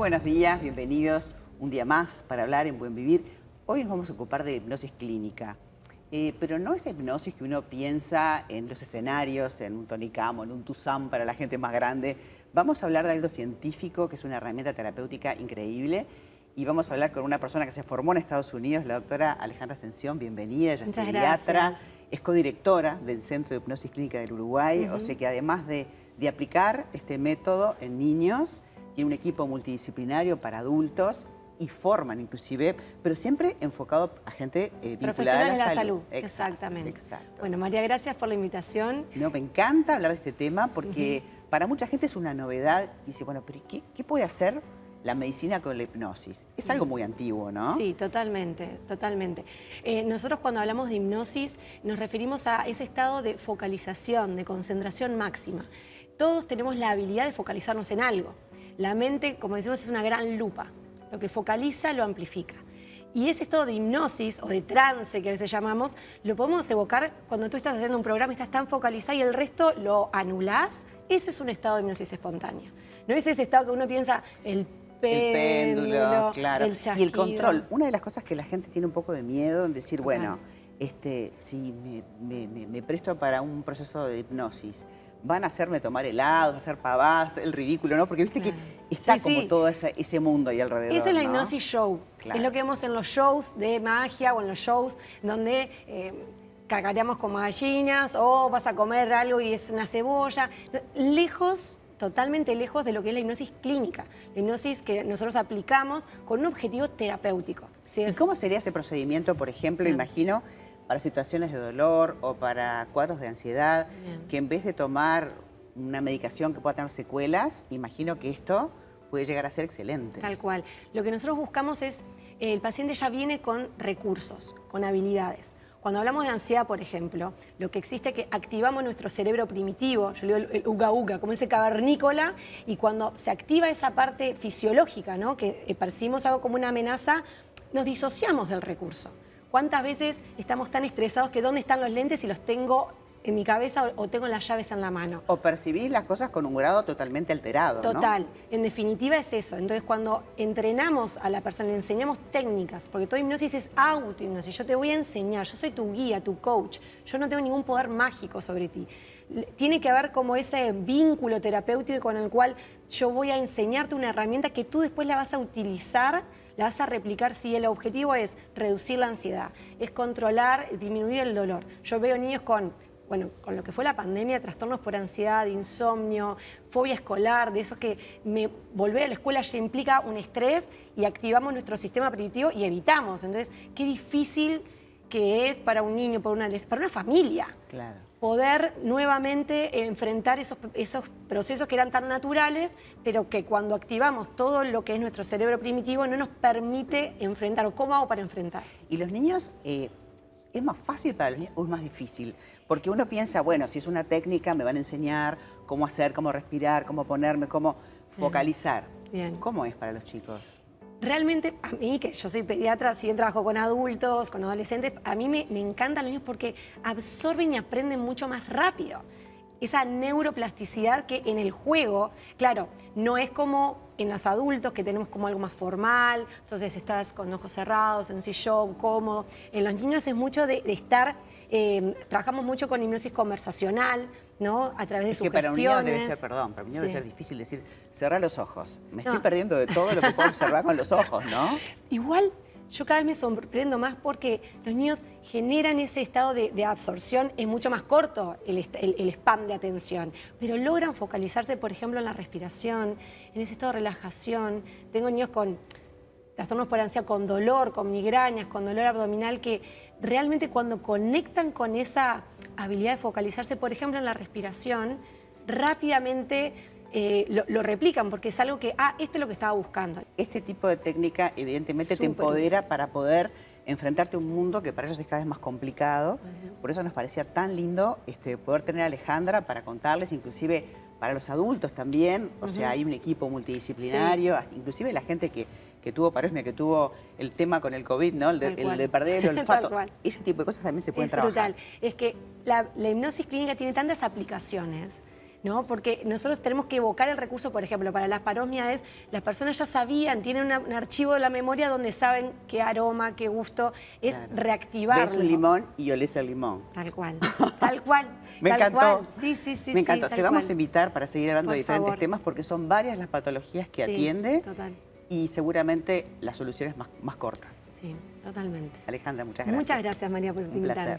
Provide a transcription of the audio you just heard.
buenos días, bienvenidos un día más para hablar en Buen Vivir. Hoy nos vamos a ocupar de hipnosis clínica, eh, pero no es hipnosis que uno piensa en los escenarios, en un tonicamo, en un tusam para la gente más grande. Vamos a hablar de algo científico, que es una herramienta terapéutica increíble, y vamos a hablar con una persona que se formó en Estados Unidos, la doctora Alejandra Ascensión, bienvenida, ella es pediatra, es codirectora del Centro de Hipnosis Clínica del Uruguay, o sea que además de, de aplicar este método en niños, tiene un equipo multidisciplinario para adultos y forman inclusive, pero siempre enfocado a gente eh, vinculada a la, de la salud. exactamente. Exacto. Bueno, María, gracias por la invitación. No, me encanta hablar de este tema porque para mucha gente es una novedad. Dice, bueno, pero ¿qué, qué puede hacer la medicina con la hipnosis. Es algo muy antiguo, ¿no? Sí, totalmente, totalmente. Eh, nosotros cuando hablamos de hipnosis nos referimos a ese estado de focalización, de concentración máxima. Todos tenemos la habilidad de focalizarnos en algo. La mente, como decimos, es una gran lupa. Lo que focaliza lo amplifica. Y ese estado de hipnosis o de trance que a veces llamamos, lo podemos evocar cuando tú estás haciendo un programa y estás tan focalizado y el resto lo anulás. Ese es un estado de hipnosis espontánea. No es ese estado que uno piensa, el péndulo, claro. y el control. Una de las cosas que la gente tiene un poco de miedo en decir, bueno, este, si me presto para un proceso de hipnosis, van a hacerme tomar helados, hacer pavadas, el ridículo, ¿no? Porque viste que está como todo ese, mundo ahí alrededor. Esa es la hipnosis show. Es lo que vemos en los shows de magia o en los shows donde eh, cacareamos como gallinas o vas a comer algo y es una cebolla. Lejos totalmente lejos de lo que es la hipnosis clínica, la hipnosis que nosotros aplicamos con un objetivo terapéutico. ¿Y cómo sería ese procedimiento, por ejemplo, imagino, para situaciones de dolor o para cuadros de ansiedad, que en vez de tomar una medicación que pueda tener secuelas, imagino que esto puede llegar a ser excelente. Tal cual. Lo que nosotros buscamos es, el paciente ya viene con recursos, con habilidades. Cuando hablamos de ansiedad, por ejemplo, lo que existe es que activamos nuestro cerebro primitivo, yo le digo el, uga uga, como ese cavernícola, y cuando se activa esa parte fisiológica, ¿no? que eh, percibimos algo como una amenaza, nos disociamos del recurso. ¿Cuántas veces estamos tan estresados que dónde están los lentes y los tengo en mi cabeza o tengo las llaves en la mano. O percibir las cosas con un grado totalmente alterado. Total. En definitiva es eso. Entonces cuando entrenamos a la persona, le enseñamos técnicas, porque toda hipnosis es auto-hipnosis. Yo te voy a enseñar, yo soy tu guía, tu coach. Yo no tengo ningún poder mágico sobre ti. Tiene que haber como ese vínculo terapéutico con el cual yo voy a enseñarte una herramienta que tú después la vas a utilizar la vas a replicar si el objetivo es reducir la ansiedad, es controlar, disminuir el dolor. Yo veo niños con bueno, con lo que fue la pandemia, trastornos por ansiedad, insomnio, fobia escolar, de esos que me, volver a la escuela ya implica un estrés y activamos nuestro sistema primitivo y evitamos. Entonces, qué difícil que es para un niño, para una, para una familia. Poder nuevamente enfrentar esos, esos procesos que eran tan naturales, pero que cuando activamos todo lo que es nuestro cerebro primitivo no nos permite enfrentar. ¿O cómo hago para enfrentar? Y los niños, eh, ¿es más fácil para los niños o es más difícil? Porque uno piensa, bueno, si es una técnica, me van a enseñar cómo hacer, cómo respirar, cómo ponerme, cómo focalizar. Bien. ¿Cómo es para los chicos? Realmente a mí, que yo soy pediatra, si bien trabajo con adultos, con adolescentes, a mí me, encantan los niños porque absorben y aprenden mucho más rápido. Esa neuroplasticidad que en el juego, claro, no es como en los adultos que tenemos como algo más formal, entonces estás con ojos cerrados, en un sillón, cómodo. En los niños es mucho de, estar, eh, trabajamos mucho con hipnosis conversacional, ¿no? A través de sus que para un niño debe ser, perdón, para un niño debe ser difícil decir, cerrar los ojos. Me estoy perdiendo de todo lo que puedo observar con los ojos, ¿no? Igual, yo cada vez me sorprendo más porque los niños generan ese estado de, absorción, es mucho más corto el, el, spam de atención, pero logran focalizarse, por ejemplo, en la respiración, en ese estado de relajación. Tengo niños con trastornos por ansiedad, con dolor, con migrañas, con dolor abdominal, que realmente cuando conectan con esa habilidad de focalizarse, por ejemplo, en la respiración, rápidamente eh, lo, replican porque es algo que, ah, esto es lo que estaba buscando. Este tipo de técnica evidentemente te empodera para poder enfrentarte a un mundo que para ellos es cada vez más complicado. Por eso nos parecía tan lindo este, poder tener a Alejandra para contarles, inclusive para los adultos también. O sea, hay un equipo multidisciplinario, inclusive la gente que que tuvo Paresme, que tuvo el tema con el COVID, ¿no? El de, perder el olfato. Ese tipo de cosas también se pueden es trabajar. Brutal. Es que la, hipnosis clínica tiene tantas aplicaciones ¿no? Porque nosotros tenemos que evocar el recurso, por ejemplo, para las parosmias, las personas ya sabían, tienen una- un archivo de la memoria donde saben qué aroma, qué gusto, es Claro. reactivarlo. Ves un limón y olés el limón. Tal cual, tal cual. Me tal encantó. cual. Sí, sí, sí. Me encantó. Te vamos cual. a invitar para seguir hablando Por de diferentes favor. temas porque son varias las patologías que Sí, atiende Total, y seguramente las soluciones más, más cortas. sí, totalmente. Alejandra, muchas gracias. Muchas gracias, María, por Un invitarme. placer.